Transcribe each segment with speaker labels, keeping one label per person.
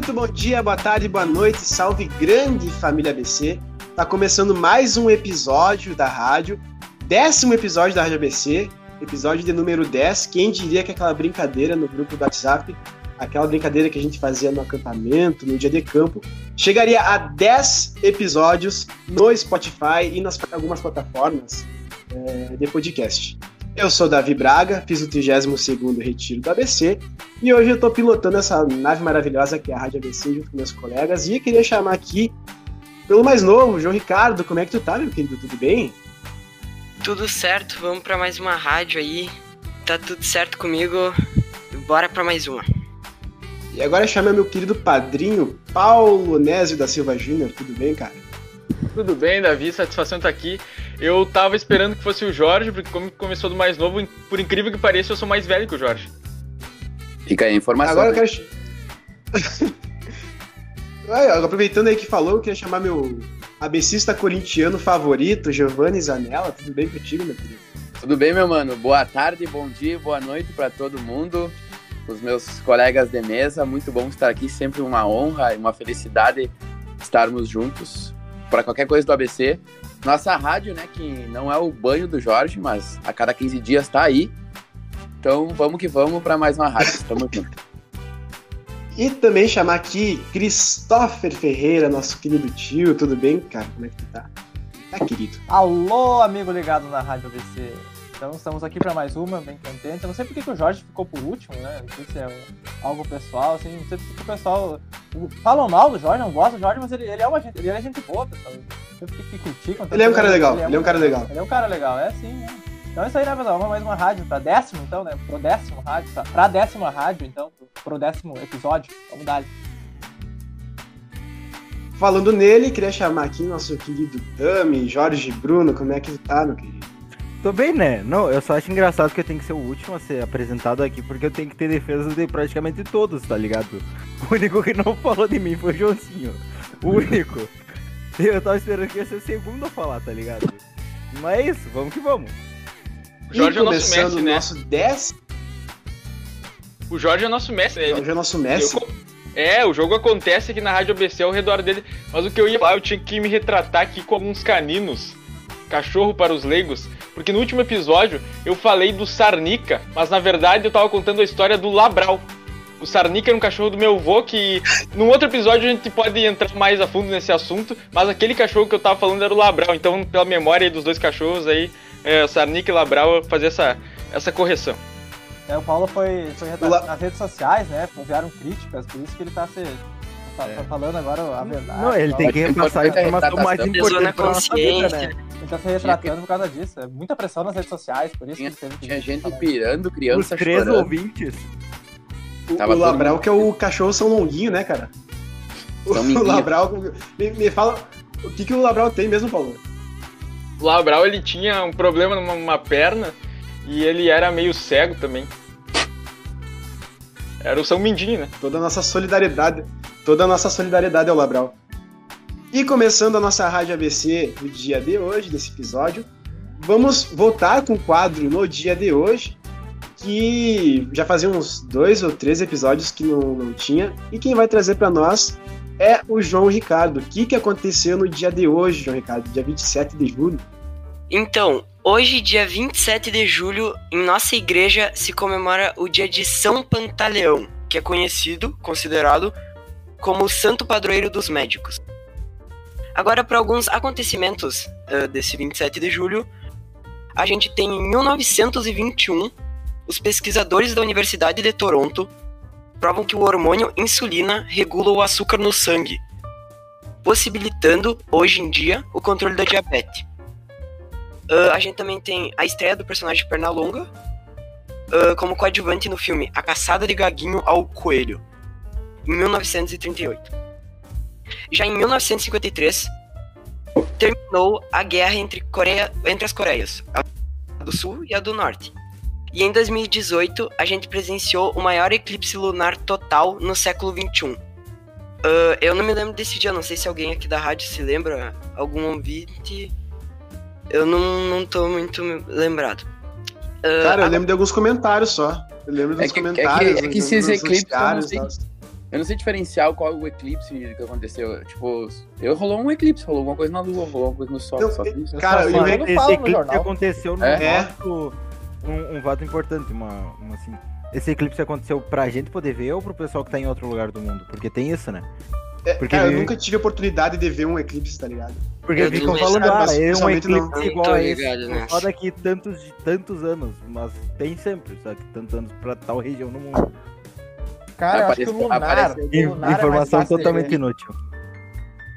Speaker 1: Muito bom dia, boa tarde, boa noite, salve grande família ABC. Tá começando mais um episódio da rádio, décimo episódio da Rádio ABC, episódio de número 10. Quem diria que aquela brincadeira no grupo do WhatsApp, aquela brincadeira que a gente fazia no acampamento, no dia de campo, chegaria a 10 episódios no Spotify e nas algumas plataformas é, de podcast. Eu sou Davi Braga, fiz o 32º Retiro do ABC e hoje eu estou pilotando essa nave maravilhosa que é a Rádio ABC junto com meus colegas e queria chamar aqui pelo mais novo, João Ricardo. Como é que tu tá, meu querido? Tudo bem?
Speaker 2: Tudo certo, vamos para mais uma rádio aí. Tá tudo certo comigo. Bora para mais uma.
Speaker 1: E agora chama meu querido padrinho Paulo Nésio da Silva Júnior. Tudo bem, cara?
Speaker 3: Tudo bem, Davi, satisfação estar aqui. Eu tava esperando que fosse o Jorge, porque como começou do mais novo, por incrível que pareça, eu sou mais velho que o Jorge.
Speaker 4: Fica aí a informação.
Speaker 1: Agora eu quero. Aproveitando aí que falou, eu queria chamar meu abecista corintiano favorito, Giovanni Zanella. Tudo bem contigo, meu querido?
Speaker 4: Tudo bem, meu mano. Boa tarde, bom dia, boa noite para todo mundo, os meus colegas de mesa. Muito bom estar aqui, sempre uma honra e uma felicidade estarmos juntos para qualquer coisa do ABC. Nossa rádio, né, que não é o banho do Jorge, mas a cada 15 dias está aí. Então vamos que vamos para mais uma rádio. Estamos juntos.
Speaker 1: E também chamar aqui Christopher Ferreira, nosso querido tio. Tudo bem, cara? Como é que tu tá? Tá, querido?
Speaker 5: Alô, amigo ligado na Rádio ABC. Então estamos aqui para mais uma, bem contente. Eu não sei porque que o Jorge ficou por último, né? Não sei se é algo pessoal, assim, não sei porque o pessoal. Falam mal do Jorge, não gostam do Jorge, mas ele, ele é uma gente, ele é gente boa, pessoal. Eu fiquei criticam.
Speaker 1: Ele é um cara legal, ele é um cara legal.
Speaker 5: Ele é um cara legal, é sim, né? Então é isso aí, né, pessoal? Vamos mais uma rádio pra décimo, então, né? Pro décimo rádio, tá? pra décima rádio, então, pro décimo episódio. Vamos dar.
Speaker 1: Falando nele, queria chamar aqui nosso querido Tami, Jorge Bruno, como é que tá, meu querido?
Speaker 6: Tô bem, né? Não, eu só acho engraçado que eu tenho que ser o último a ser apresentado aqui, porque eu tenho que ter defesa de praticamente todos, tá ligado? O único que não falou de mim foi o Joãozinho. O único. Eu tava esperando que ia ser o segundo a falar, tá ligado? Mas é isso, vamos que vamos.
Speaker 3: O Jorge é nosso mestre, né?
Speaker 1: nosso 10.
Speaker 3: O Jorge é nosso mestre.
Speaker 1: O Jorge é nosso mestre.
Speaker 3: Eu... É, o jogo acontece aqui na Rádio ABC ao redor dele. Mas o que eu ia falar, eu tinha que me retratar aqui com alguns caninos. Cachorro para os leigos. Porque no último episódio eu falei do Sarnica, mas na verdade eu tava contando a história do Labral. O Sarnica era um cachorro do meu avô que. Num outro episódio a gente pode entrar mais a fundo nesse assunto, mas aquele cachorro que eu tava falando era o Labral. Então, pela memória dos dois cachorros aí, é, Sarnik e Labral fazer essa, essa correção.
Speaker 5: É, o Paulo foi, foi La... nas redes sociais, né? Vieram críticas, por isso que ele tá se. Tá, é. tá falando agora a verdade.
Speaker 6: Não, ele tem que repassar a informação mais importante pra nossa vida, né?
Speaker 5: Ele tá se retratando por causa disso. É muita pressão nas redes sociais, por isso
Speaker 4: tinha,
Speaker 5: que teve
Speaker 4: Tinha gente pirando, criança
Speaker 6: Os três chorando. ouvintes.
Speaker 1: O, o Labral, que é o cachorro São Longuinho, né, cara? O, o Labral. Me, me fala. O que, que o Labral tem mesmo, Paulo?
Speaker 3: O Labral ele tinha um problema numa perna e ele era meio cego também. Era o São Mindinho, né?
Speaker 1: Toda a nossa solidariedade, toda a nossa solidariedade ao Labral. E começando a nossa Rádio ABC do dia de hoje, desse episódio, vamos voltar com o quadro no dia de hoje, que já fazia uns dois ou três episódios que não, não tinha, e quem vai trazer para nós é o João Ricardo. O que, que aconteceu no dia de hoje, João Ricardo, dia 27 de julho?
Speaker 2: Então, hoje, dia 27 de julho, em nossa igreja se comemora o dia de São Pantaleão, que é conhecido, considerado, como o santo padroeiro dos médicos. Agora, para alguns acontecimentos uh, desse 27 de julho, a gente tem em 1921 os pesquisadores da Universidade de Toronto provam que o hormônio insulina regula o açúcar no sangue, possibilitando, hoje em dia, o controle da diabetes. Uh, a gente também tem a estreia do personagem Pernalonga uh, como coadjuvante no filme A Caçada de Gaguinho ao Coelho, em 1938. Já em 1953, terminou a guerra entre, Coreia, entre as Coreias, a do Sul e a do Norte. E em 2018, a gente presenciou o maior eclipse lunar total no século XXI. Uh, eu não me lembro desse dia, não sei se alguém aqui da rádio se lembra, algum ouvinte. Eu não, não tô muito lembrado.
Speaker 1: Uh, Cara, eu lembro de alguns comentários só. Eu lembro dos é que, comentários.
Speaker 4: É que, é que esses eclipses. Eu não sei diferenciar qual é o eclipse que aconteceu. Tipo, eu rolou um eclipse, rolou alguma coisa na lua, rolou alguma coisa no sol.
Speaker 1: Não,
Speaker 4: só
Speaker 1: é-
Speaker 4: isso.
Speaker 1: Cara,
Speaker 5: só
Speaker 1: eu-
Speaker 5: falo,
Speaker 6: esse
Speaker 5: não falo no
Speaker 6: eclipse aconteceu num
Speaker 4: É?
Speaker 6: voto, um, um voto importante, uma, uma assim. Esse eclipse aconteceu pra gente poder ver ou pro pessoal que tá em outro lugar do mundo? Porque tem isso, né?
Speaker 1: É,
Speaker 6: Porque
Speaker 1: cara, eu nunca tive a oportunidade de ver um eclipse, tá ligado?
Speaker 6: Porque
Speaker 2: Eu
Speaker 6: ficam
Speaker 2: não
Speaker 6: falando, ah, é um eclipse
Speaker 2: Não
Speaker 6: igual a esse.
Speaker 2: ligado nessa.
Speaker 6: Só daqui tantos, tantos anos, mas tem sempre, só que tantos anos pra tal região no mundo.
Speaker 5: Cara, eu acho que o
Speaker 4: Apareceu-
Speaker 5: lunar,
Speaker 4: apareceu-
Speaker 5: o lunar é mais
Speaker 6: Informação
Speaker 5: fácil de
Speaker 6: totalmente inútil.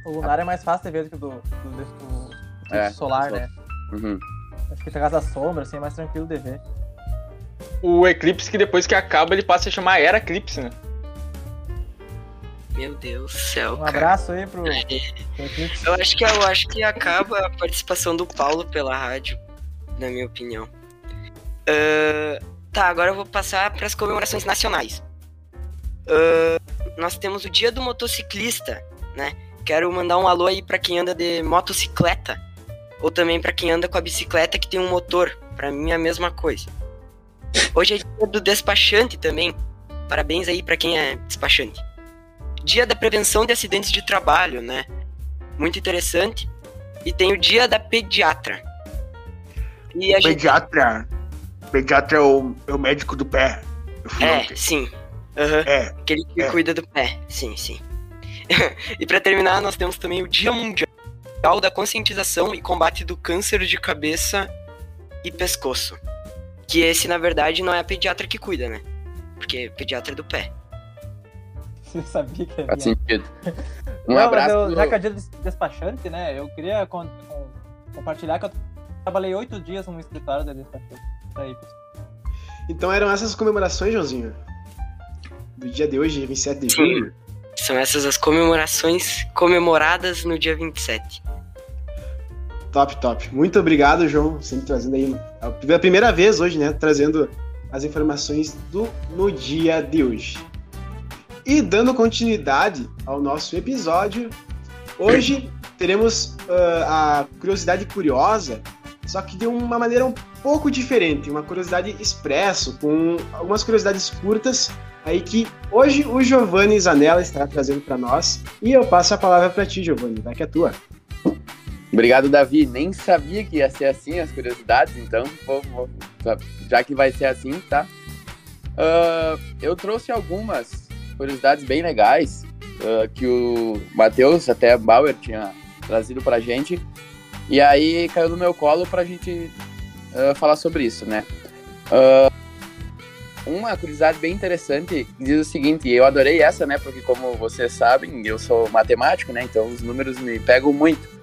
Speaker 5: O lunar é mais fácil de ver do que o do, do, do, do eclipse
Speaker 4: É,
Speaker 5: solar, né?
Speaker 4: Uhum.
Speaker 5: Acho que por causa da sombra, assim, é mais tranquilo de ver.
Speaker 3: O eclipse que depois que acaba ele passa a chamar Era Eclipse, né?
Speaker 2: Meu Deus do céu,
Speaker 5: Um
Speaker 2: cara.
Speaker 5: abraço aí pro, eclipse.
Speaker 2: Eu acho que eu acho que acaba a participação do Paulo pela rádio, na minha opinião. Ah, tá, agora eu vou passar para as comemorações nacionais. Ah, nós temos o Dia do Motociclista, né? Quero mandar um alô aí para quem anda de motocicleta ou também para quem anda com a bicicleta que tem um motor. Para mim é a mesma coisa. Hoje é dia do despachante também. Parabéns aí para quem é despachante. Dia da prevenção de acidentes de trabalho, né? muito interessante. E tem o dia da pediatra. E a gente.
Speaker 7: Pediatra. Pediatra é o, é o médico do pé.
Speaker 2: É,
Speaker 7: ontem.
Speaker 2: sim. Aham.
Speaker 7: É.
Speaker 2: Aquele que
Speaker 7: é.
Speaker 2: cuida do pé. Sim, sim. e pra terminar, nós temos também o Dia Mundial da Conscientização e Combate do Câncer de Cabeça e Pescoço. Que esse, na verdade, não é a pediatra que cuida, né? Porque pediatra é do pé.
Speaker 5: Você sabia que
Speaker 4: Faz
Speaker 5: havia.
Speaker 4: sentido. Um
Speaker 5: Não,
Speaker 4: abraço.
Speaker 5: eu-
Speaker 4: pro-
Speaker 5: já que é dia de despachante, né? Eu queria con- com- compartilhar que eu trabalhei oito dias num escritório de despachante. Aí, pessoal.
Speaker 1: Então eram essas comemorações, Joãozinho? Do dia de hoje, 27 de
Speaker 2: Sim.
Speaker 1: julho.
Speaker 2: São essas as comemorações comemoradas no dia 27.
Speaker 1: Top, top. Muito obrigado, João. Sempre trazendo aí. Pela primeira vez hoje, né? Trazendo as informações do no dia de hoje. E dando continuidade ao nosso episódio, hoje teremos ah, a curiosidade curiosa, só que de uma maneira um pouco diferente, uma curiosidade expresso, com algumas curiosidades curtas, aí que hoje o Giovanni Zanella estará trazendo para nós. E eu passo a palavra para ti, Giovanni, vai que é tua.
Speaker 4: Obrigado, Davi. Nem sabia que ia ser assim as curiosidades, então vou- vou- já que vai ser assim, tá? Ah, eu trouxe algumas curiosidades bem legais ah, que o Matheus, até Bauer, tinha trazido pra gente. E aí caiu no meu colo pra gente ah, falar sobre isso, né? Ah, uma curiosidade bem interessante diz o seguinte, e eu adorei essa, né? Porque como vocês sabem, eu sou matemático, né? Então os números me pegam muito.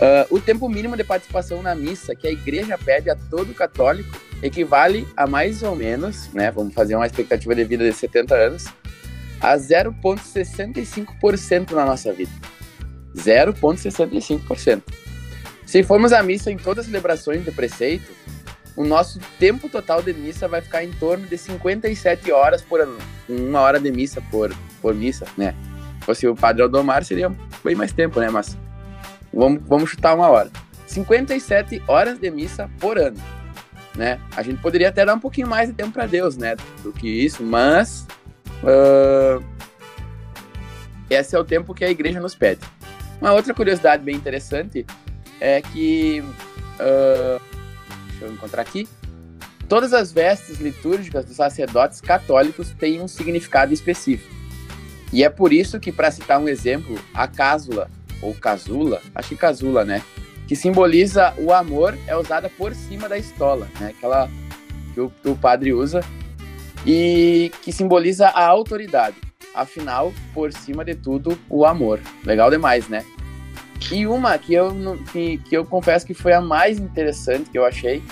Speaker 4: Ah, o tempo mínimo de participação na missa que a igreja pede a todo católico equivale a mais ou menos, né? Vamos fazer uma expectativa de vida de 70 anos, a 0,65% na nossa vida. 0,65%. Se formos à missa em todas as celebrações de preceito, o nosso tempo total de missa vai ficar em torno de 57 horas por ano. Uma hora de missa por, por missa, né? Se fosse o Padre Aldomar, seria bem mais tempo, né? Mas vamos, vamos chutar uma hora. 57 horas de missa por ano, né? A gente poderia até dar um pouquinho mais de tempo para Deus, né? Do que isso, mas ah, esse é o tempo que a igreja nos pede. Uma outra curiosidade bem interessante é que ah, deixa eu encontrar aqui. Todas as vestes litúrgicas dos sacerdotes católicos têm um significado específico. E é por isso que, para citar um exemplo, a cásula, ou casula, acho que casula, né? Que simboliza o amor, é usada por cima da estola, né? Aquela que o, que o padre usa. E que simboliza a autoridade. Afinal, por cima de tudo, o amor. Legal demais, né? E uma que eu, que, que eu confesso que foi a mais interessante que eu achei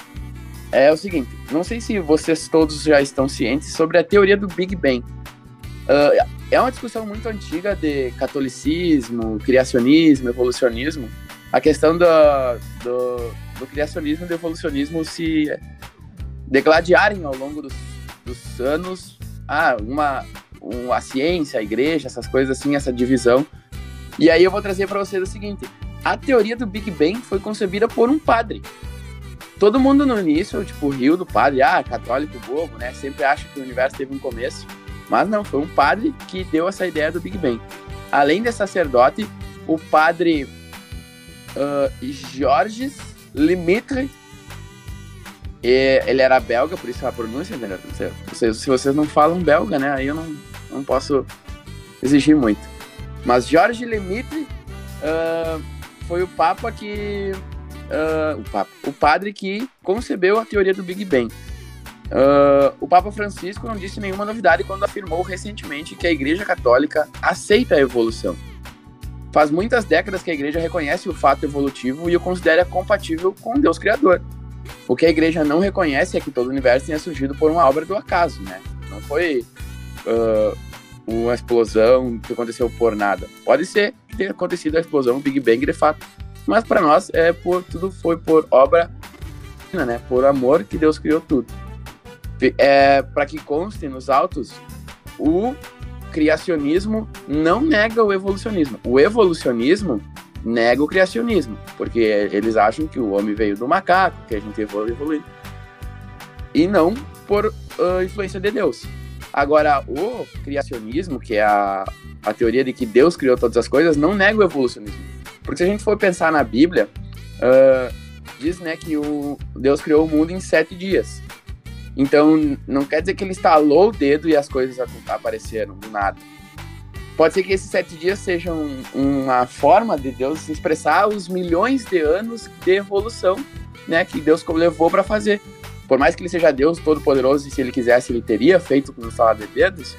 Speaker 4: é o seguinte: não sei se vocês todos já estão cientes sobre a teoria do Big Bang. Ah, é uma discussão muito antiga de catolicismo, criacionismo, evolucionismo. A questão do, do, do criacionismo e do evolucionismo se degladiarem ao longo dos, dos anos. Ah, uma, um, a ciência, a igreja, essas coisas assim, essa divisão. E aí eu vou trazer para vocês o seguinte: a teoria do Big Bang foi concebida por um padre. Todo mundo no início, tipo, riu do padre, ah, católico bobo, né? Sempre acha que o universo teve um começo. Mas não, foi um padre que deu essa ideia do Big Bang. Além de sacerdote, o padre uh, Georges Lemaitre, e ele era belga, por isso a pronúncia, entendeu? Se, se vocês não falam belga, né, aí eu não, não posso exigir muito. Mas Georges Lemaitre uh, foi o papa que... Uh, o, papa, o padre que concebeu a teoria do Big Bang. Uh, o Papa Francisco não disse nenhuma novidade quando afirmou recentemente que a Igreja Católica aceita a evolução. Faz muitas décadas que a Igreja reconhece o fato evolutivo e o considera compatível com Deus Criador. O que a Igreja não reconhece é que todo o universo tenha surgido por uma obra do acaso, né? Não foi uh, uma explosão que aconteceu por nada. Pode ser que tenha acontecido a explosão, o Big Bang de fato, mas para nós é por tudo foi por obra, né? Por amor que Deus criou tudo. É, para que conste nos autos, o criacionismo não nega o evolucionismo. O evolucionismo nega o criacionismo, porque eles acham que o homem veio do macaco, que a gente evoluiu, e não por uh, influência de Deus. Agora, o criacionismo, que é a, a teoria de que Deus criou todas as coisas, não nega o evolucionismo. Porque se a gente for pensar na Bíblia, uh, diz né, que o Deus criou o mundo em sete dias. Então, não quer dizer que ele instalou o dedo e as coisas apareceram do nada. Pode ser que esses sete dias sejam uma forma de Deus expressar os milhões de anos de evolução né, que Deus levou para fazer. Por mais que ele seja Deus todo-poderoso e se ele quisesse ele teria feito com um instalar de dedos,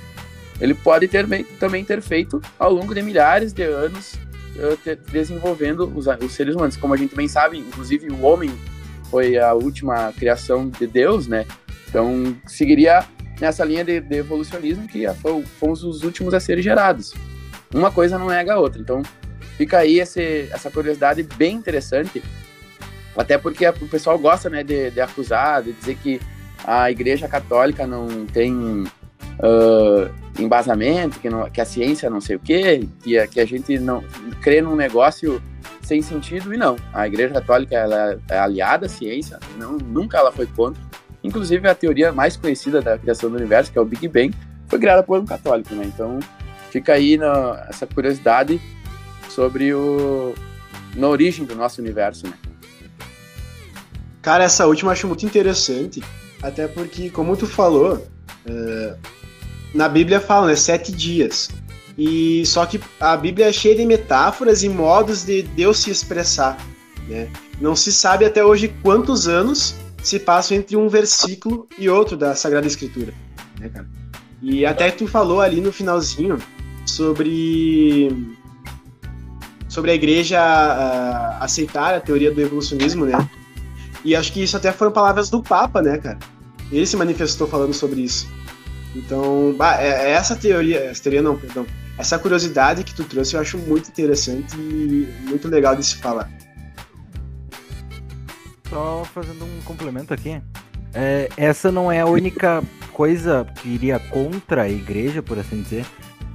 Speaker 4: ele pode ter, também ter feito ao longo de milhares de anos uh, desenvolvendo os, os seres humanos. Como a gente bem sabe, inclusive o homem foi a última criação de Deus, né? Então, seguiria nessa linha de, de evolucionismo que fomos os últimos a serem gerados. Uma coisa não nega a outra. Então, fica aí esse, essa curiosidade bem interessante, até porque o pessoal gosta né, de, de acusar, de dizer que a Igreja Católica não tem uh, embasamento, que, não, que a ciência não sei o quê, que a, que a gente não crê num negócio sem sentido, e não. A Igreja Católica ela é aliada à ciência, não, nunca ela foi contra. Inclusive, a teoria mais conhecida da criação do universo, que é o Big Bang, foi criada por um católico, né? Então, fica aí na, essa curiosidade sobre o, na origem do nosso universo, né?
Speaker 1: Cara, essa última eu acho muito interessante, até porque, como tu falou, uh, na Bíblia fala, né, sete dias. E só que a Bíblia é cheia de metáforas e modos de Deus se expressar, né? Não se sabe até hoje quantos anos se passam entre um versículo e outro da Sagrada Escritura. Né, cara? E até tu falou ali no finalzinho sobre sobre a igreja uh, aceitar a teoria do evolucionismo, né? E acho que isso até foram palavras do Papa, né, cara? Ele se manifestou falando sobre isso. Então, bah, é, é essa teoria, essa teoria não, perdão, essa curiosidade que tu trouxe eu acho muito interessante e muito legal de se falar
Speaker 6: só fazendo um complemento aqui. É, essa não é a única coisa que iria contra a igreja, por assim dizer,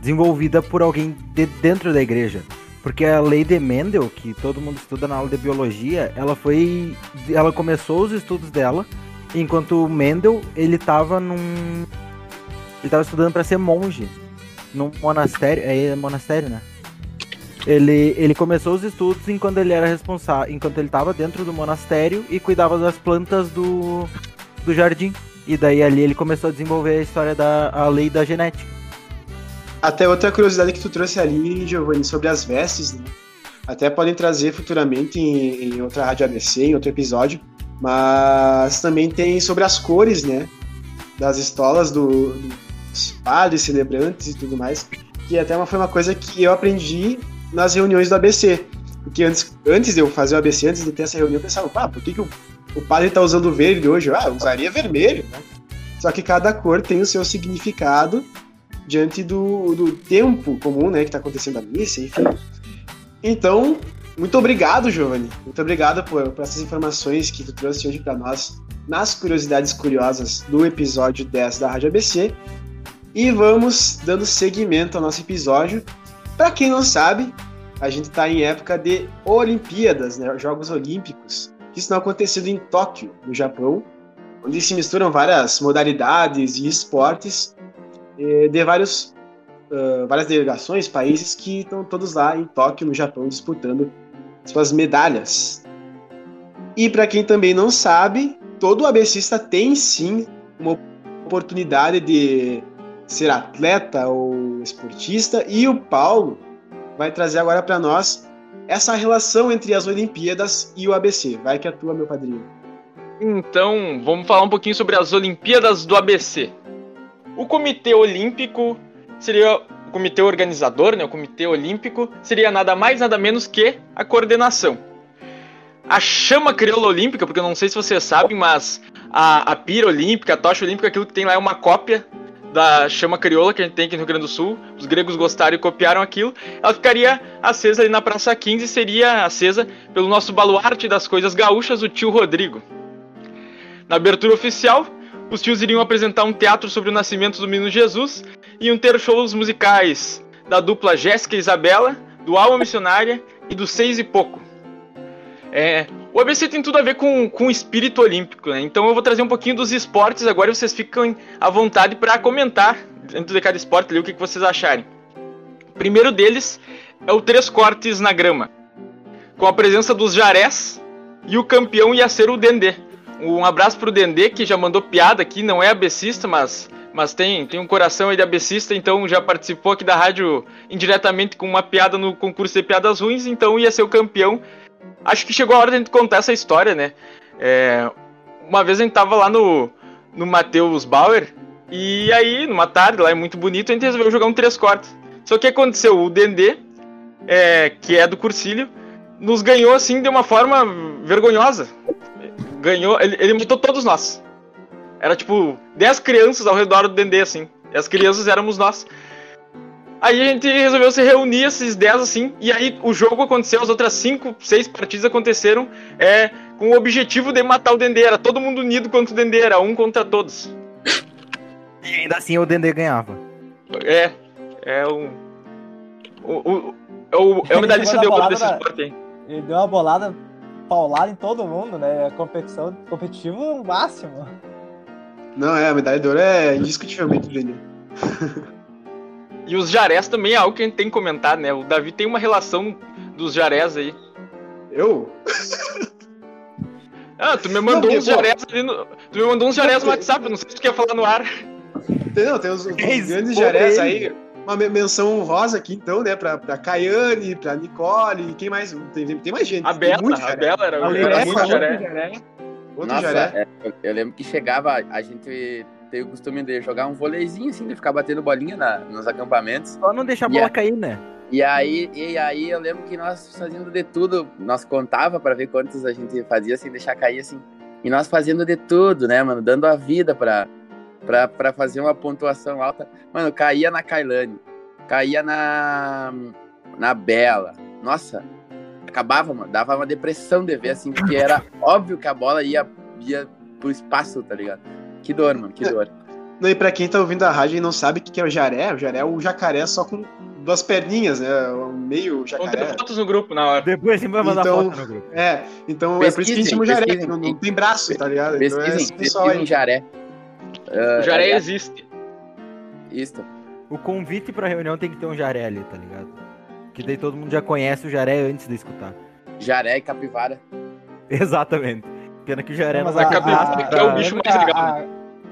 Speaker 6: desenvolvida por alguém de dentro da igreja. Porque a lei de Mendel, que todo mundo estuda na aula de biologia, ela foi. Ela começou os estudos dela, enquanto Mendel ele estava num. Ele estava estudando para ser monge. Num monastério. É monastério, né? Ele, ele começou os estudos enquanto ele era responsável, enquanto ele estava dentro do monastério e cuidava das plantas do, do jardim. E daí ali ele começou a desenvolver a história da a lei da genética.
Speaker 1: Até outra curiosidade que tu trouxe ali, Giovanni, sobre as vestes, né? Até podem trazer futuramente em, em outra rádio ABC, em outro episódio. Mas também tem sobre as cores, né? Das estolas do, dos padres, celebrantes e tudo mais. Que até uma, foi uma coisa que eu aprendi nas reuniões do ABC. Porque antes, antes de eu fazer o ABC, antes de ter essa reunião, eu pensava, pá, por que, que o, o padre está usando verde hoje? Ah, usaria vermelho, né? Só que cada cor tem o seu significado diante do, do tempo comum, né, que está acontecendo a missa, enfim. Então, muito obrigado, Giovanni. Muito obrigado por, por essas informações que tu trouxe hoje para nós nas curiosidades curiosas do episódio 10 da Rádio ABC. E vamos dando seguimento ao nosso episódio para quem não sabe, a gente está em época de Olimpíadas, né, Jogos Olímpicos, que estão acontecendo em Tóquio, no Japão, onde se misturam várias modalidades e esportes. Eh, de vários, ah, várias delegações, países que estão todos lá em Tóquio, no Japão, disputando suas medalhas. E para quem também não sabe, todo ABCista tem sim uma oportunidade de ser atleta ou esportista, e o Paulo vai trazer agora para nós essa relação entre as Olimpíadas e o ABC. Vai que atua, meu padrinho.
Speaker 3: Então, vamos falar um pouquinho sobre as Olimpíadas do ABC. O Comitê Olímpico seria o comitê organizador, né? O Comitê Olímpico seria nada mais nada menos que a coordenação. A chama crioula olímpica, porque eu não sei se vocês sabem, mas a, a pira olímpica, a tocha olímpica, aquilo que tem lá é uma cópia da chama crioula que a gente tem aqui no Rio Grande do Sul. Os gregos gostaram e copiaram aquilo. Ela ficaria acesa ali na Praça 15 e seria acesa pelo nosso baluarte das coisas gaúchas, o tio Rodrigo. Na abertura oficial, os tios iriam apresentar um teatro sobre o nascimento do menino Jesus e iam ter shows musicais da dupla Jéssica e Isabela, do Alma Missionária e do Seis e Pouco. É, o ABC tem tudo a ver com, com o espírito olímpico, né? Então eu vou trazer um pouquinho dos esportes agora e vocês ficam à vontade para comentar dentro de cada esporte ali o que, que vocês acharem. O primeiro deles é o três cortes na grama, com a presença dos jarés e o campeão ia ser o Dendê. Um abraço pro Dendê que já mandou piada aqui, não é abecista, mas mas tem, tem um coração aí de abecista, então já participou aqui da rádio indiretamente com uma piada no concurso de piadas ruins, então ia ser o campeão acho que chegou a hora de a gente contar essa história, né? É, uma vez a gente tava lá no, no Matheus Bauer, e aí, numa tarde, lá é muito bonito, a gente resolveu jogar um três cortes. Só que aconteceu, o Dendê, é, que é do Cursilho, nos ganhou assim de uma forma vergonhosa. Ganhou, ele, ele matou todos nós. Era tipo 10 crianças ao redor do Dendê, assim. E as crianças éramos nós. Aí a gente resolveu se reunir, esses 10 assim, e aí o jogo aconteceu, as outras 5, 6 partidas aconteceram é, com o objetivo de matar o Dendê. Era todo mundo unido contra o Dendê, era um contra todos.
Speaker 6: E ainda assim o Dendê ganhava.
Speaker 3: É, é um. O, o, é, o, é o medalhista de ouro desse esporte aí.
Speaker 5: Ele deu uma bolada paulada em todo mundo, né? A competição competitivo máximo.
Speaker 1: Não, é, a medalha de ouro é indiscutivelmente Dendê.
Speaker 3: E os jarés também é algo que a gente tem que comentar, né? O Davi tem uma relação dos jarés aí.
Speaker 1: Eu?
Speaker 3: Ah, tu me mandou
Speaker 1: Não,
Speaker 3: uns jarés ali no. Tu me mandou uns jarés no WhatsApp, eu não sei se tu quer falar no ar.
Speaker 1: Tem, não, tem
Speaker 6: É isso,
Speaker 1: grandes jarés
Speaker 6: ele.
Speaker 1: aí. Uma me- menção honrosa aqui, então, né? Pra, pra Caiane, pra Nicole, quem mais? Tem, tem mais gente.
Speaker 3: A Bela,
Speaker 1: muito
Speaker 3: a. Bela era,
Speaker 1: A
Speaker 3: era
Speaker 1: Lelé,
Speaker 3: muito jaré.
Speaker 1: Outro
Speaker 4: Nossa,
Speaker 1: jaré.
Speaker 4: é, eu, eu lembro que chegava, a gente tem o costume de jogar um voleizinho assim, de ficar batendo bolinha na- nos acampamentos.
Speaker 6: Só não deixar a bola cair, né?
Speaker 4: E aí, e aí eu lembro que nós fazendo de tudo, nós contava pra ver quantos a gente fazia sem deixar cair assim. E nós fazendo de tudo, né, mano, dando a vida pra, pra, pra fazer uma pontuação alta. Mano, caía na Kailane, caía na na Bela. Nossa, acabava, mano, dava uma depressão de ver assim, porque era óbvio que a bola ia ia pro espaço, tá ligado? Que dor, mano, que dor.
Speaker 1: Não, e pra quem tá ouvindo a rádio e não sabe o que é o jaré, o jaré é o jacaré só com duas perninhas, né? Meio
Speaker 3: ter
Speaker 1: jacaré.
Speaker 3: fotos no grupo na hora.
Speaker 6: Depois a gente vai mandar
Speaker 1: Então-
Speaker 6: foto no grupo.
Speaker 1: É, então é por isso que a gente
Speaker 4: Pesquisem,
Speaker 1: chama o jaré,
Speaker 4: pesquisem.
Speaker 1: não, não tem braço, tá ligado? Então é
Speaker 4: Pesquisem,
Speaker 1: esse
Speaker 4: jaré.
Speaker 3: O jaré
Speaker 4: é,
Speaker 3: existe.
Speaker 4: Isso.
Speaker 6: O convite pra reunião tem que ter um jaré ali, tá ligado? Que daí todo mundo já conhece o jaré antes de escutar.
Speaker 4: Jaré e capivara.
Speaker 6: Exatamente. Pena que o jaré
Speaker 5: Mas
Speaker 6: não vai
Speaker 5: a-
Speaker 6: ter
Speaker 5: a-
Speaker 3: que é o bicho mais
Speaker 5: a-
Speaker 3: legal.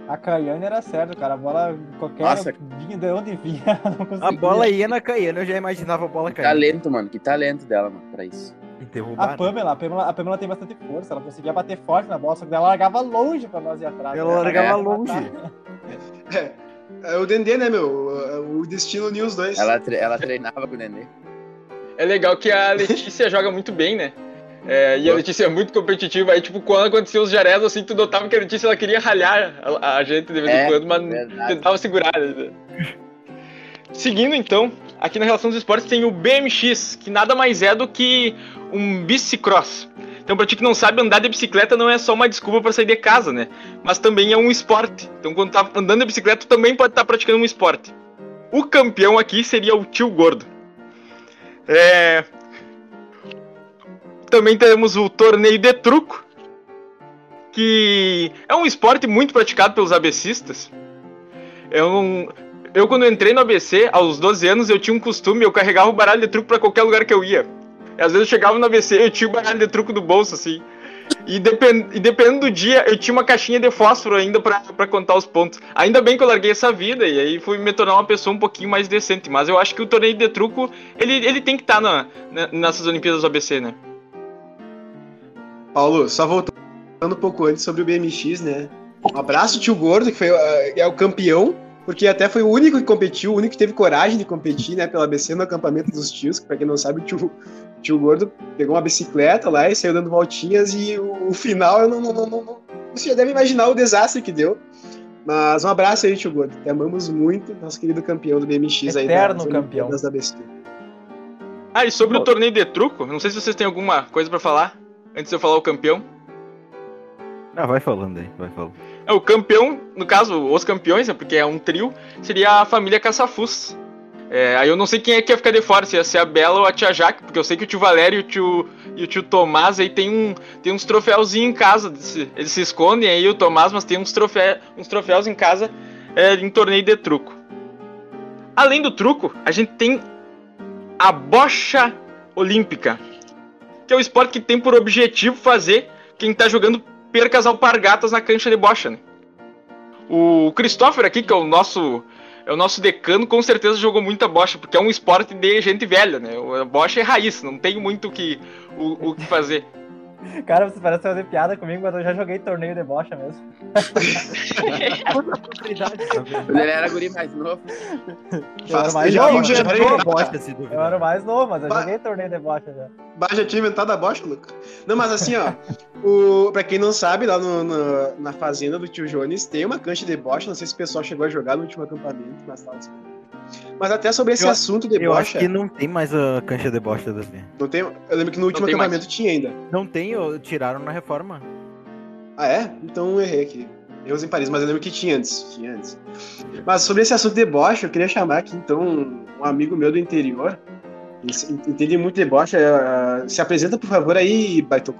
Speaker 5: A, a Caiane era certo, cara. A bola, qualquer.
Speaker 4: Nossa.
Speaker 5: vinha de onde vinha, não conseguia.
Speaker 6: A bola ia na Caiana, eu já imaginava a bola
Speaker 4: Que
Speaker 6: caindo.
Speaker 4: talento, mano. Que talento dela, mano, pra isso.
Speaker 5: A
Speaker 6: Interrubar.
Speaker 5: Pamela, a Pamela, a Pamela tem bastante força, ela conseguia bater forte na bola, só que ela largava longe pra nós ir atrás.
Speaker 6: Ela
Speaker 5: né?
Speaker 6: largava
Speaker 5: Pra
Speaker 6: longe.
Speaker 1: É, é o Dendê, né, meu? O destino uniu os dois.
Speaker 4: Ela, tre- ela treinava com o Nenê.
Speaker 3: É legal que a Letícia joga muito bem, né? É, e a Letícia é muito competitiva. Aí, tipo, quando aconteceu os jarés, assim, tu notava que a Letícia ela queria ralhar a, a gente de vez
Speaker 4: É,
Speaker 3: em quando, mas
Speaker 4: verdade.
Speaker 3: tentava segurar. né? Seguindo, então, aqui na relação dos esportes tem o BMX, que nada mais é do que um bicicross. Então, pra ti que não sabe, andar de bicicleta não é só uma desculpa pra sair de casa, né? Mas também é um esporte. Então, quando tá andando de bicicleta, tu também pode estar praticando um esporte. O campeão aqui seria o tio gordo. É, também temos o torneio de truco, que é um esporte muito praticado pelos abecistas. É um, eu quando entrei no ABC, aos 12 anos, eu tinha um costume, eu carregava o baralho de truco pra qualquer lugar que eu ia. Às vezes eu chegava no ABC, eu tinha o baralho de truco do bolso, assim. E, depend, e dependendo do dia, eu tinha uma caixinha de fósforo ainda pra contar os pontos. Ainda bem que eu larguei essa vida e aí fui me tornar uma pessoa um pouquinho mais decente. Mas eu acho que o torneio de truco, ele, ele tem que estar na, na- nessas Olimpíadas do ABC, né?
Speaker 1: Paulo, só voltando um pouco antes sobre o BMX, né? Um abraço, tio Gordo, que foi, ah, é o campeão, porque até foi o único que competiu, o único que teve coragem de competir, né, pela ABC no acampamento dos tios, que pra quem não sabe, o tio, tio Gordo pegou uma bicicleta lá e saiu dando voltinhas e o, o final, eu não, não, não, não, Você já deve imaginar o desastre que deu. Mas um abraço aí, tio Gordo. Te amamos muito, nosso querido campeão do BMX aí.
Speaker 5: Eterno
Speaker 1: das
Speaker 5: campeão.
Speaker 1: Da ABC.
Speaker 3: Ah, e sobre o torneio de truco, não sei se vocês têm alguma coisa pra falar, antes de eu falar o campeão.
Speaker 6: Ah, vai falando aí, vai falando.
Speaker 3: É, o campeão, no caso, os campeões, né, porque é um trio, seria a família Caçafus. É, aí eu não sei quem é que ia ficar de fora, se ia ser a Bela ou a tia Jaque, porque eu sei que o tio Valério e o tio, e o tio Tomás aí tem, um, tem uns troféuzinhos em casa. Eles se escondem aí, o Tomás, mas tem uns, trofé, uns troféus em casa é, em torneio de truco. Além do truco, a gente tem a bocha olímpica, que é o esporte que tem por objetivo fazer quem tá jogando perca as alpargatas na cancha de bocha, né? O Christopher aqui, que é o nosso o nosso decano, com certeza jogou muita bocha, porque é um esporte de gente velha, né? A bocha é raiz, não tem muito que, o, o que fazer.
Speaker 5: Cara, você parece fazer piada comigo, mas eu já joguei torneio de bocha mesmo.
Speaker 4: Ele era guri mais novo.
Speaker 5: Eu era mais
Speaker 1: já
Speaker 5: novo,
Speaker 1: já- já-
Speaker 6: bosta, se
Speaker 5: Eu
Speaker 6: duvidar.
Speaker 5: era mais novo, mas eu
Speaker 1: Vai.
Speaker 5: joguei torneio de bocha já.
Speaker 1: Bah, já tinha inventado a bocha, Luca. Não, mas assim, ó, o, pra quem não sabe, lá no- no- na fazenda do tio Jones tem uma cancha de bocha. Não sei se o pessoal chegou a jogar no último acampamento, mas tá Mas até sobre esse
Speaker 6: Eu-
Speaker 1: assunto de
Speaker 6: Eu acho que não tem mais a cancha de bosta das minhas.
Speaker 1: não tem. Eu lembro que no último acampamento tinha ainda.
Speaker 6: Não tem, tiraram na reforma.
Speaker 1: Ah, é? Então eu errei aqui. Erros em Paris, mas eu lembro que tinha antes. Tinha antes. Mas sobre esse assunto de bocha, eu queria chamar aqui, então, um amigo meu do interior. Entende muito de bocha. eh, Se apresenta, por favor, aí, Baitoco.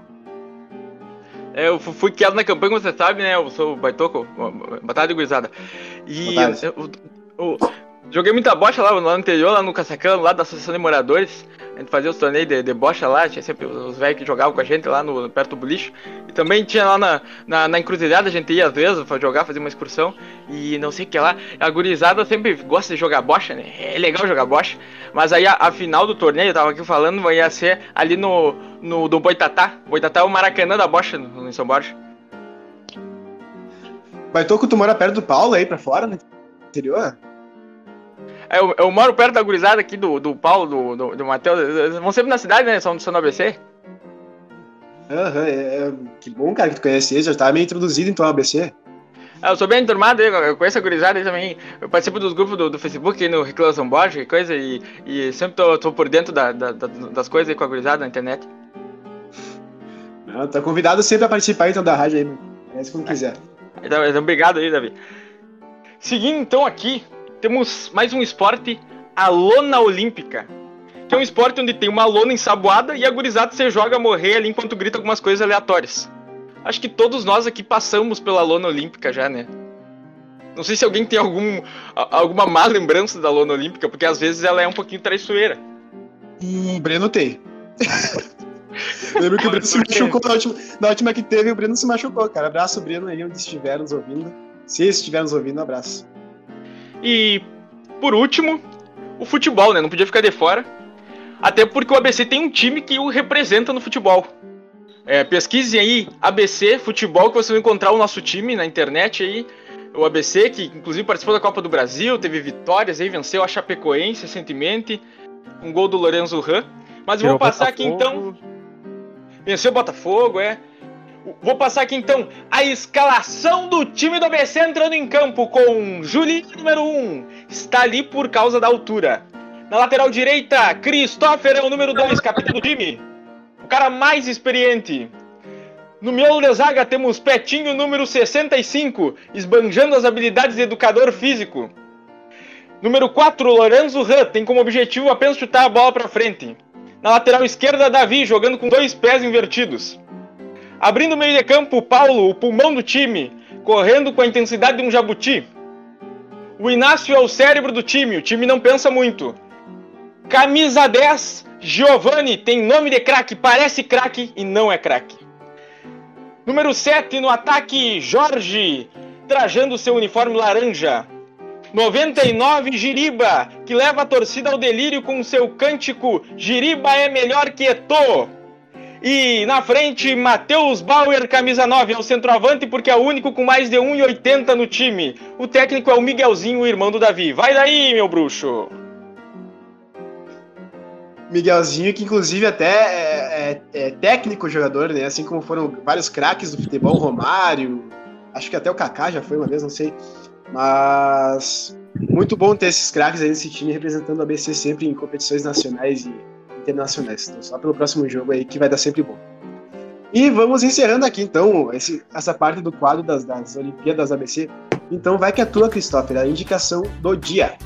Speaker 3: É, eu fu- fui criado na campanha, como você sabe, né? Eu sou o Baitoco, Batalha de Gurizada. E
Speaker 1: Boa tarde.
Speaker 3: eu- eu- joguei muita bocha lá, no interior, lá no Caçacão, lá da Associação de Moradores. A gente fazia os torneios de, de bocha lá, tinha sempre os velhos que jogavam com a gente lá no, perto do boliche. E também tinha lá na, na, na encruzilhada, a gente ia às vezes pra jogar, fazer uma excursão. E não sei o que lá. A gurizada sempre gosta de jogar bocha, né? É legal jogar bocha. Mas aí a, a final do torneio, eu tava aqui falando, ia ser ali no, no do Boitatá. Boitatá é o Maracanã da bocha no, São Borja.
Speaker 1: Baitoco, tu mora perto do Paulo aí pra fora, no interior?
Speaker 3: É, Eu, eu moro perto da gurizada aqui do, do Paulo, do, do, do Matheus. Eles vão sempre na cidade, né? São, são no ABC.
Speaker 1: Aham, é, é- que bom, cara, que tu conhece eles. Já tava meio introduzido, então, ao ABC.
Speaker 3: Ah, Eu sou bem enturmado, eu eu conheço a gurizada também. Eu participo dos grupos do, do Facebook no Reclama São Borja e coisa. E, e sempre tô, tô por dentro da, da- da- das coisas aí com a gurizada na internet.
Speaker 1: Não, tá convidado sempre a participar, então, da rádio aí, mano. Conhece quando quiser.
Speaker 3: Então, então, obrigado aí, Davi. Seguindo então aqui, temos mais um esporte, a lona olímpica. Que é um esporte onde tem uma lona ensaboada e a gurizada você joga a morrer ali enquanto grita algumas coisas aleatórias. Acho que todos nós aqui passamos pela lona olímpica já, né? Não sei se alguém tem algum, alguma má lembrança da lona olímpica, porque às vezes ela é um pouquinho traiçoeira.
Speaker 1: Hum, Breno tem. Lembro que o Breno se machucou na última, na última que teve, o Breno se machucou, cara. Abraço, Breno, aí onde estiver nos ouvindo. Se estiver nos ouvindo, abraço.
Speaker 3: E por último, o futebol, né? Não podia ficar de fora. Até porque o ABC tem um time que o representa no futebol. É, pesquise aí ABC Futebol que você vai encontrar o nosso time na internet aí. O ABC, que inclusive participou da Copa do Brasil, teve vitórias aí, venceu a Chapecoense recentemente, um gol do Lorenzo Ran. Mas eu vou passar aqui então.
Speaker 6: Botafogo.
Speaker 3: Venceu o Botafogo, é. Vou passar aqui então a escalação do time do ABC entrando em campo com Julinho, número 1, está ali por causa da altura. Na lateral direita, Christopher é o número 2, capitão do time. O cara mais experiente. No miolo de zaga temos Petinho, número 65, esbanjando as habilidades de educador físico. Número 4, Lorenzo Ran, tem como objetivo apenas chutar a bola para frente. Na lateral esquerda, Davi, jogando com dois pés invertidos. Abrindo o meio de campo, Paulo, o pulmão do time, correndo com a intensidade de um jabuti. O Inácio é o cérebro do time, o time não pensa muito. Camisa 10, Giovanni, tem nome de craque, parece craque e não é craque. Número 7 no ataque, Jorge, trajando seu uniforme laranja. 99, Giriba, que leva a torcida ao delírio com seu cântico Giriba é melhor que Eto'o. E na frente, Matheus Bauer, camisa 9, é o centroavante porque é o único com mais de 1,80 no time. O técnico é o Miguelzinho, o irmão do Davi. Vai daí, meu bruxo!
Speaker 1: Miguelzinho, que inclusive até é, é, é técnico jogador, né? Assim como foram vários craques do futebol, Romário, acho que até o Kaká já foi uma vez, não sei. Mas muito bom ter esses craques aí nesse time representando a ABC sempre em competições nacionais e internacionais. Então, só pelo próximo jogo aí que vai dar sempre bom. E vamos encerrando aqui então esse, essa parte do quadro das, das Olimpíadas ABC. Então vai que é tua, Christopher, a indicação do dia.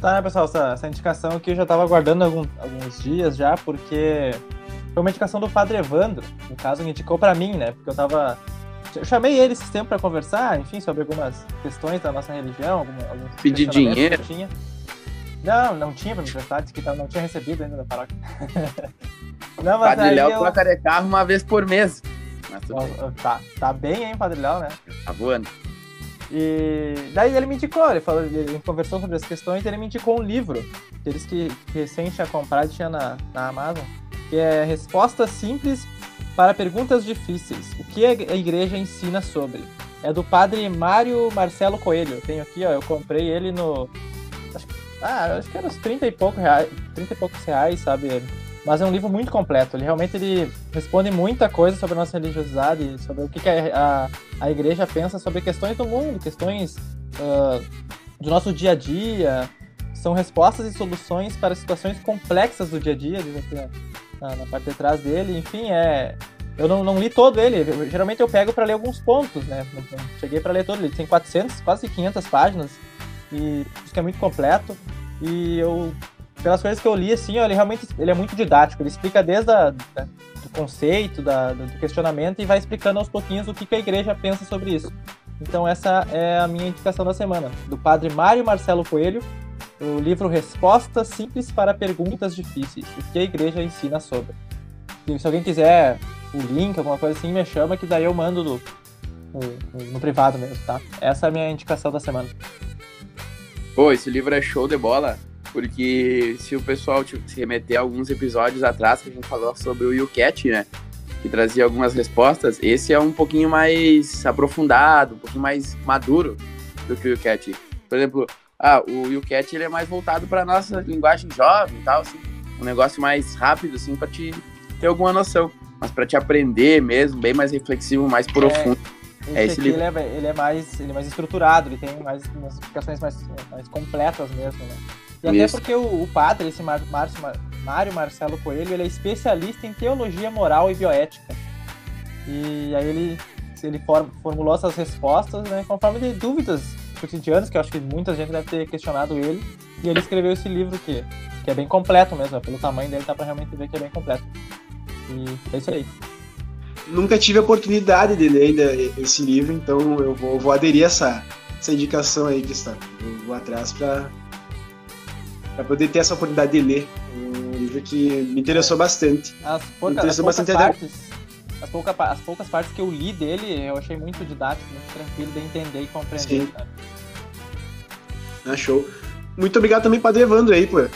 Speaker 5: Tá, né, pessoal, essa, essa indicação aqui eu já tava aguardando algum, alguns dias já, porque foi uma indicação do Padre Evandro, no caso, ele indicou para mim, né? Porque eu tava. Eu chamei ele esse tempo para conversar, enfim, sobre algumas questões da nossa religião, algum, alguns
Speaker 4: Pedir dinheiro?
Speaker 5: que eu tinha. Não, não tinha pra me prestar, disse que não tinha recebido ainda da paróquia. não, mas
Speaker 4: Padre Léo
Speaker 5: eu...
Speaker 4: troca de carro uma vez por mês. Mas tudo bem,
Speaker 5: Ó, Tá, tá bem, hein, Padre Léo, né?
Speaker 4: tá voando.
Speaker 5: E daí ele me indicou, ele, falou, ele conversou sobre as questões e ele me indicou um livro, aqueles que, que recém tinha comprado tinha na, na Amazon, que é Respostas Simples para Perguntas Difíceis. O que a igreja ensina sobre? É do padre Mário Marcelo Coelho. Tenho aqui, ó, eu comprei ele no. Ah, acho que era uns 30 e, pouco reais, 30 e poucos reais, sabe? Mas é um livro muito completo. Ele realmente ele responde muita coisa sobre a nossa religiosidade, sobre o que, que a, a, a igreja pensa sobre questões do mundo, questões ah, do nosso dia a dia. São respostas e soluções para situações complexas do dia a dia, diz aqui na, na- parte de trás dele. Enfim, é. Eu não, não li todo ele. Eu- geralmente eu pego para ler alguns pontos, né? Cheguei para ler todo. Ele tem 400, quase 500 páginas. E isso que é muito completo. E eu pelas coisas que eu li, assim, ele realmente ele é muito didático. Ele explica desde a, da- do conceito, da- do questionamento e vai explicando aos pouquinhos o que, que a igreja pensa sobre isso. Então essa é a minha indicação da semana, do padre Mário Marcelo Coelho, o livro Respostas Simples para Perguntas Difíceis, o que a igreja ensina sobre. E se alguém quiser o link, alguma coisa assim, me chama que daí eu mando no, no, no privado mesmo, tá? Essa é a minha indicação da semana.
Speaker 4: Pô, esse livro é show de bola, porque se o pessoal tipo, se remeter a alguns episódios atrás que a gente falou sobre o YouCat, né? Que trazia algumas respostas, esse é um pouquinho mais aprofundado, um pouquinho mais maduro do que o YouCat. Por exemplo, ah, o YouCat ele é mais voltado para nossa linguagem jovem e tal, assim, um negócio mais rápido, assim, para te ter alguma noção. Mas para te aprender mesmo, bem mais reflexivo, mais profundo.
Speaker 5: Esse,
Speaker 4: É esse
Speaker 5: aqui
Speaker 4: livro.
Speaker 5: Ele, é, ele é mais ele é mais estruturado, ele tem mais umas explicações mais, mais completas mesmo, né? E até
Speaker 4: Isso.
Speaker 5: porque o, o padre, esse Mar, Márcio, Mar- Mário Marcelo Coelho, ele é especialista em teologia moral e bioética. E aí ele, ele for- formulou essas respostas, né, conforme de dúvidas cotidianas, que eu acho que muita gente deve ter questionado ele. E ele escreveu esse livro que, que é bem completo mesmo, pelo tamanho dele dá pra realmente ver que é bem completo. E é isso aí.
Speaker 1: Nunca tive a oportunidade de ler ainda esse livro, então eu vou, vou aderir a essa, essa indicação aí, Cristóvão. Eu vou atrás para poder ter essa oportunidade de ler um livro que me interessou bastante.
Speaker 5: As, pouca,
Speaker 1: interessou
Speaker 5: as poucas
Speaker 1: bastante até-
Speaker 5: partes, as, pouca, as poucas partes que eu li dele, eu achei muito didático, muito tranquilo de entender e compreender.
Speaker 1: Ah, show. Muito obrigado também, Padre Evandro, aí, por,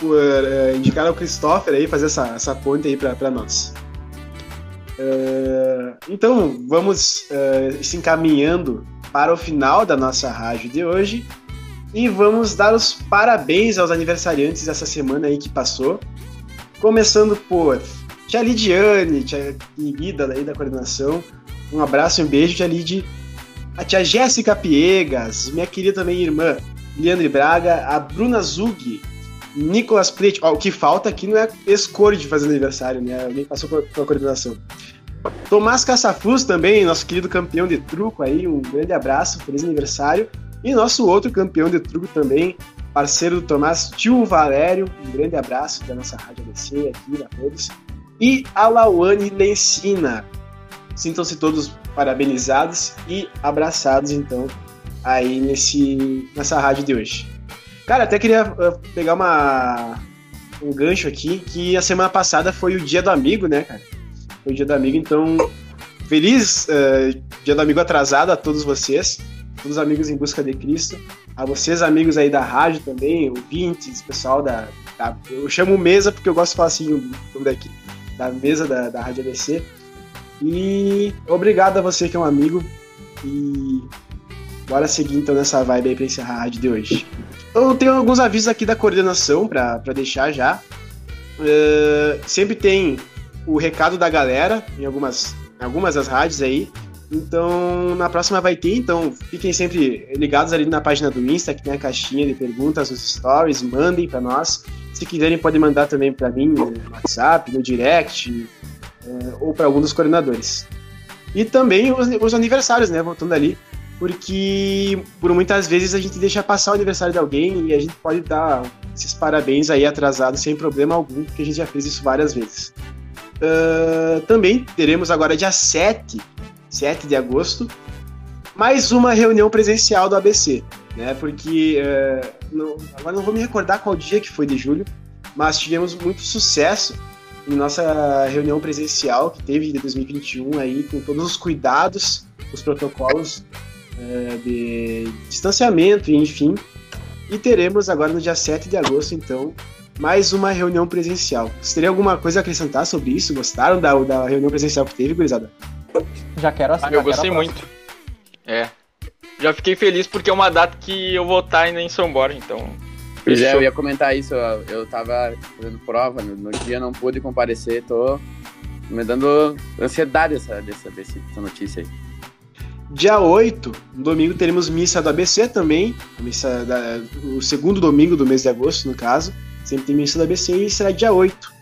Speaker 1: por eh, indicar ao Christopher aí, fazer essa, essa ponte aí para nós. Eh, então, vamos eh, se encaminhando para o final da nossa rádio de hoje e vamos dar os parabéns aos aniversariantes dessa semana aí que passou. Começando por Tia Lidiane, tia querida aí da coordenação. Um abraço e um beijo, Tia Lid. A tia Jéssica Piegas, minha querida também irmã Leandre Braga, a Bruna Zug, Nicolas Plete. Ó, o que falta aqui não é escolha de fazer aniversário, né? Alguém passou pela coordenação. Tomás Caçafuz também, nosso querido campeão de truco aí, um grande abraço, feliz aniversário. E nosso outro campeão de truco também, parceiro do Tomás, tio Valério, um grande abraço da nossa Rádio ABC aqui a todos. E a Lauane Lencina. Sintam-se todos parabenizados e abraçados, então, aí nesse, nessa rádio de hoje. Cara, até queria uh, pegar uma, um gancho aqui, que a semana passada foi o dia do amigo, né, cara? Foi o dia do amigo, então feliz uh, dia do amigo atrasado a todos vocês, todos os amigos em busca de Cristo, a vocês amigos aí da rádio também, ouvintes, pessoal da, da eu chamo mesa porque eu gosto de falar assim o nome daqui, da mesa da, da Rádio ABC. E obrigado a você que é um amigo e bora seguir então nessa vibe aí pra encerrar a rádio de hoje. Eu tenho alguns avisos aqui da coordenação para deixar já. Uh, sempre tem o recado da galera em algumas, em algumas das rádios aí. Então, na próxima vai ter, então fiquem sempre ligados ali na página do Insta, que tem a caixinha de perguntas nos stories, mandem para nós. Se quiserem, podem mandar também para mim no WhatsApp, no direct, é, ou para algum dos coordenadores. E também os, os aniversários, né? Voltando ali, porque por muitas vezes a gente deixa passar o aniversário de alguém e a gente pode dar esses parabéns aí atrasados sem problema algum, porque a gente já fez isso várias vezes. Uh, também teremos agora dia 7, 7 de agosto, mais uma reunião presencial do ABC, né? Porque uh, não, agora não vou me recordar qual dia que foi de julho, mas tivemos muito sucesso em nossa reunião presencial que teve de 2021 aí com todos os cuidados, os protocolos uh, de distanciamento e enfim. E teremos agora no dia 7 de agosto, então, mais uma reunião presencial. Você teria alguma coisa a acrescentar sobre isso? Gostaram da, da reunião presencial que teve, gurizada?
Speaker 5: Já quero
Speaker 3: Ah, eu gostei muito. É. Já fiquei feliz porque é uma data que eu vou estar ainda em São Borja, então.
Speaker 4: Pois é, eu ia comentar isso, eu tava fazendo prova, no, no dia não pude comparecer, tô me dando ansiedade essa, dessa, dessa notícia aí.
Speaker 1: Dia 8, no domingo, teremos missa do ABC também, missa da, o segundo domingo do mês de agosto, no caso. Sempre tem missa do ABC e será dia 8.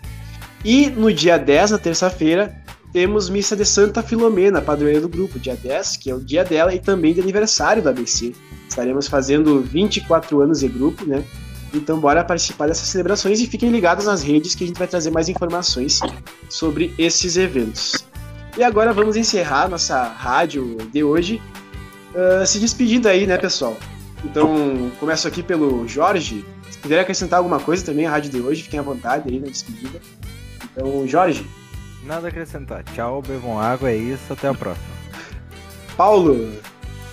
Speaker 1: E no dia 10, na terça-feira, temos missa de Santa Filomena, padroeira do grupo, dia 10, que é o dia dela e também de aniversário do ABC. Estaremos fazendo 24 anos de grupo, né? Então bora participar dessas celebrações e fiquem ligados nas redes que a gente vai trazer mais informações sobre esses eventos. E agora vamos encerrar nossa rádio de hoje, uh, se despedindo aí, né, pessoal? Então, começo aqui pelo Jorge. Se quiser acrescentar alguma coisa também à rádio de hoje, fiquem à vontade aí na despedida. Então, Jorge,
Speaker 6: Nada a acrescentar. Tchau, bebam água, é isso, até a próxima.
Speaker 1: Paulo,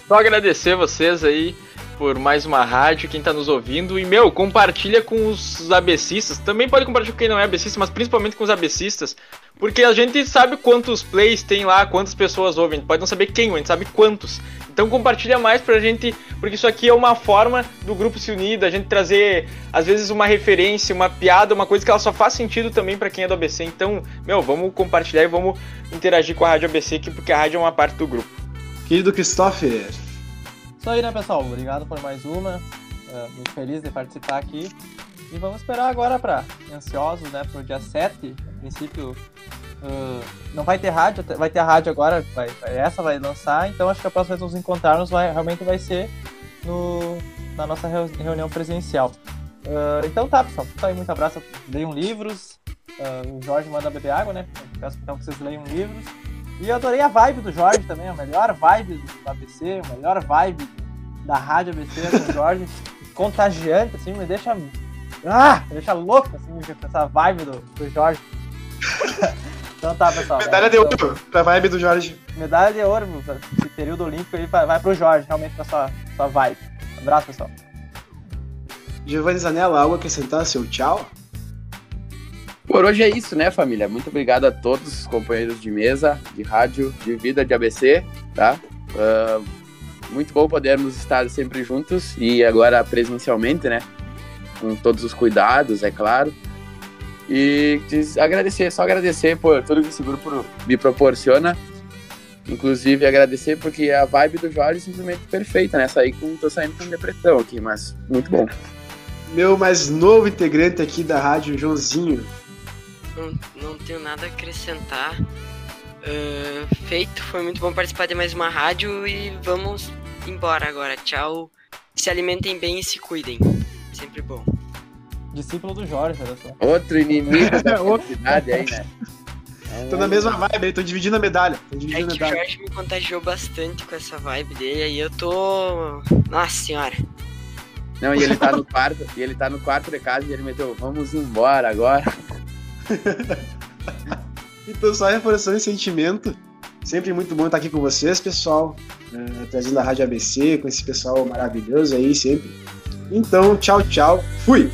Speaker 3: Só agradecer vocês aí por mais uma rádio, quem tá nos ouvindo. E, meu, compartilha com os ABCistas. Também pode compartilhar com quem não é ABCista, mas principalmente com os ABCistas. Porque a gente sabe quantos plays tem lá, quantas pessoas ouvem. A gente pode não saber quem, mas a gente sabe quantos. Então compartilha mais pra gente, porque isso aqui é uma forma do grupo se unir, da gente trazer, às vezes, uma referência, uma piada, uma coisa que ela só faz sentido também pra quem é do ABC. Então, meu, vamos compartilhar e vamos interagir com a Rádio ABC aqui, porque a rádio é uma parte do grupo.
Speaker 1: querido Christopher,
Speaker 5: Isso aí, né, pessoal? Obrigado por mais uma. É, muito feliz de participar aqui. E vamos esperar agora para ansiosos, né, pro dia 7. A princípio, uh, não vai ter rádio, vai ter a rádio agora, vai, essa vai lançar. Então acho que a próxima vez que nos encontrarmos vai, realmente vai ser no, na nossa reu- reunião presencial. Uh, então tá, pessoal. Tá aí, muito abraço. Leiam livros. Uh, o Jorge manda beber água, né? Peço então que vocês leiam livros. E eu adorei a vibe do Jorge também, a melhor vibe do ABC, a melhor vibe da rádio ABC do Jorge. Contagiante, assim, me deixa. Ah! Me deixa louco, assim, com essa vibe do, do Jorge. então tá, pessoal.
Speaker 1: medalha de
Speaker 5: Então,
Speaker 1: ouro pra vibe do Jorge.
Speaker 5: Medalha de ouro, esse período olímpico aí vai, pro Jorge, realmente pra sua, sua vibe. Abraço, pessoal.
Speaker 1: Giovanni Zanella, algo a acrescentar? Seu tchau?
Speaker 4: Por hoje é isso, né, família? Muito obrigado a todos os companheiros de mesa, de rádio, de vida, de ABC, tá? Ah, muito bom podermos estar sempre juntos e agora presencialmente, né? Com todos os cuidados, é claro. E agradecer, só agradecer por tudo que esse grupo me proporciona. Inclusive agradecer porque a vibe do Jorge é simplesmente perfeita, né? Saí com, tô saindo com depressão aqui, mas muito bom.
Speaker 1: Meu mais novo integrante aqui da rádio, Joãozinho.
Speaker 2: Não, não tenho nada a acrescentar. Ah, feito, foi muito bom participar de mais uma rádio e vamos embora agora. Tchau. Se alimentem bem e se cuidem. Sempre bom.
Speaker 5: Discípulo do Jorge, olha só.
Speaker 4: Outro inimigo da
Speaker 1: Outro.
Speaker 4: felicidade aí, né?
Speaker 1: Tô na mesma vibe aí, tô dividindo a medalha. Tô
Speaker 2: É
Speaker 1: dividindo a
Speaker 2: que o
Speaker 1: medalha.
Speaker 2: Jorge me contagiou bastante com essa vibe dele, aí eu tô. Nossa senhora.
Speaker 4: Não, e ele tá no quarto, e ele tá no quarto de casa e ele meteu, vamos embora agora.
Speaker 1: Então, só reforçando esse sentimento. Sempre muito bom estar aqui com vocês, pessoal. eh, trazendo a Rádio ABC com esse pessoal maravilhoso aí, sempre. Então, tchau, tchau. Fui!